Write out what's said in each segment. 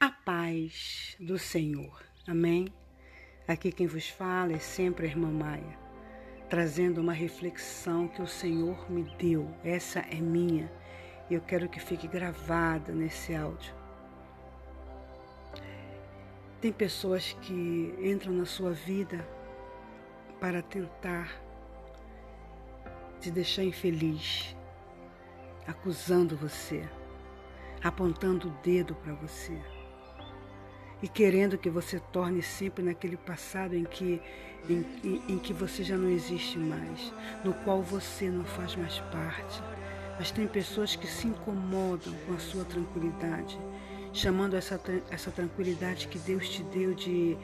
a paz do Senhor. Amém? Aqui quem vos fala é sempre a irmã Maia, trazendo uma reflexão que o Senhor me deu. Essa é minha e eu quero que fique gravada nesse áudio. Tem pessoas que entram na sua vida para tentar te deixar infeliz, acusando você, apontando o dedo para você e querendo que você torne sempre naquele passado em que, em, em, em, que você já não existe mais, no qual você não faz mais parte. Mas tem pessoas que se incomodam com a sua tranquilidade, chamando essa, essa tranquilidade que Deus te deu de,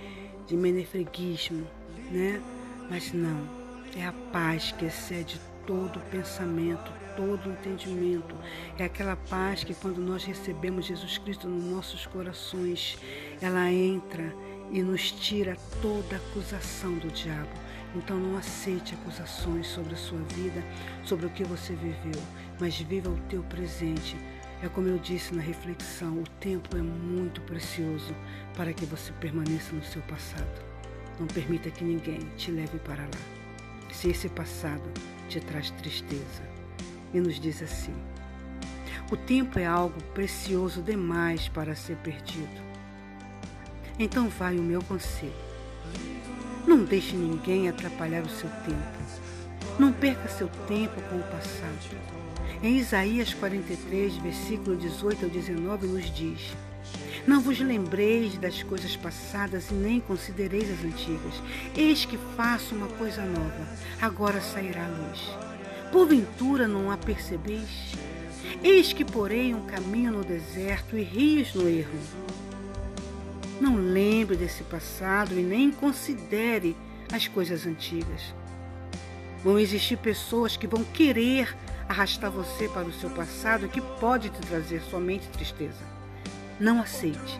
de menefreguismo, né? Mas não, é a paz que excede todo pensamento, todo entendimento. É aquela paz que quando nós recebemos Jesus Cristo nos nossos corações, ela entra e nos tira toda acusação do diabo. Então não aceite acusações sobre a sua vida, sobre o que você viveu, mas viva o teu presente. É como eu disse na reflexão, o tempo é muito precioso para que você permaneça no seu passado. Não permita que ninguém te leve para lá. Se esse passado te traz tristeza, e nos diz assim: O tempo é algo precioso demais para ser perdido. Então vai o meu conselho. Não deixe ninguém atrapalhar o seu tempo. Não perca seu tempo com o passado. Em Isaías 43, versículo 18 ao 19, nos diz: Não vos lembreis das coisas passadas e nem considereis as antigas. Eis que faço uma coisa nova, agora sairá a luz. Porventura não a percebeis? Eis que porei um caminho no deserto e rios no erro. Não lembre desse passado e nem considere as coisas antigas. Vão existir pessoas que vão querer arrastar você para o seu passado que pode te trazer somente tristeza. Não aceite.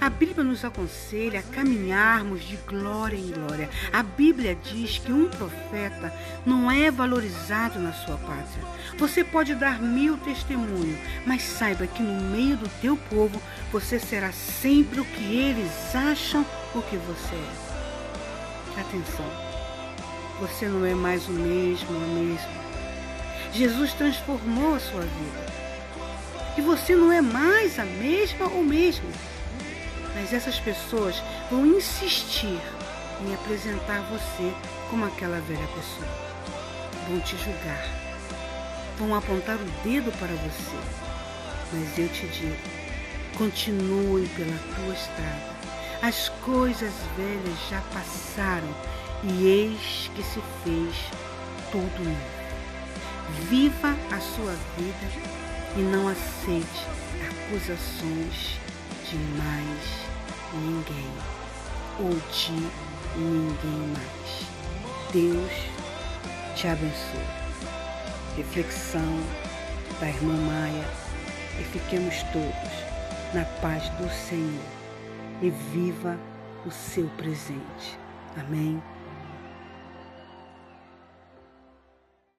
A Bíblia nos aconselha a caminharmos de glória em glória. A Bíblia diz que um profeta não é valorizado na sua pátria. Você pode dar mil testemunhos, mas saiba que no meio do teu povo você será sempre o que eles acham o que você é. Atenção, você não é mais o mesmo, a mesma. Jesus transformou a sua vida. E você não é mais a mesma ou mesmo. Mas essas pessoas vão insistir em apresentar você como aquela velha pessoa. Vão te julgar. Vão apontar o dedo para você. Mas eu te digo, continue pela tua estrada. As coisas velhas já passaram e eis que se fez tudo novo. Viva a sua vida e não aceite acusações de mais ninguém ou de ninguém mais. Deus te abençoe. Reflexão da irmã Maia e fiquemos todos na paz do Senhor e viva o seu presente. Amém.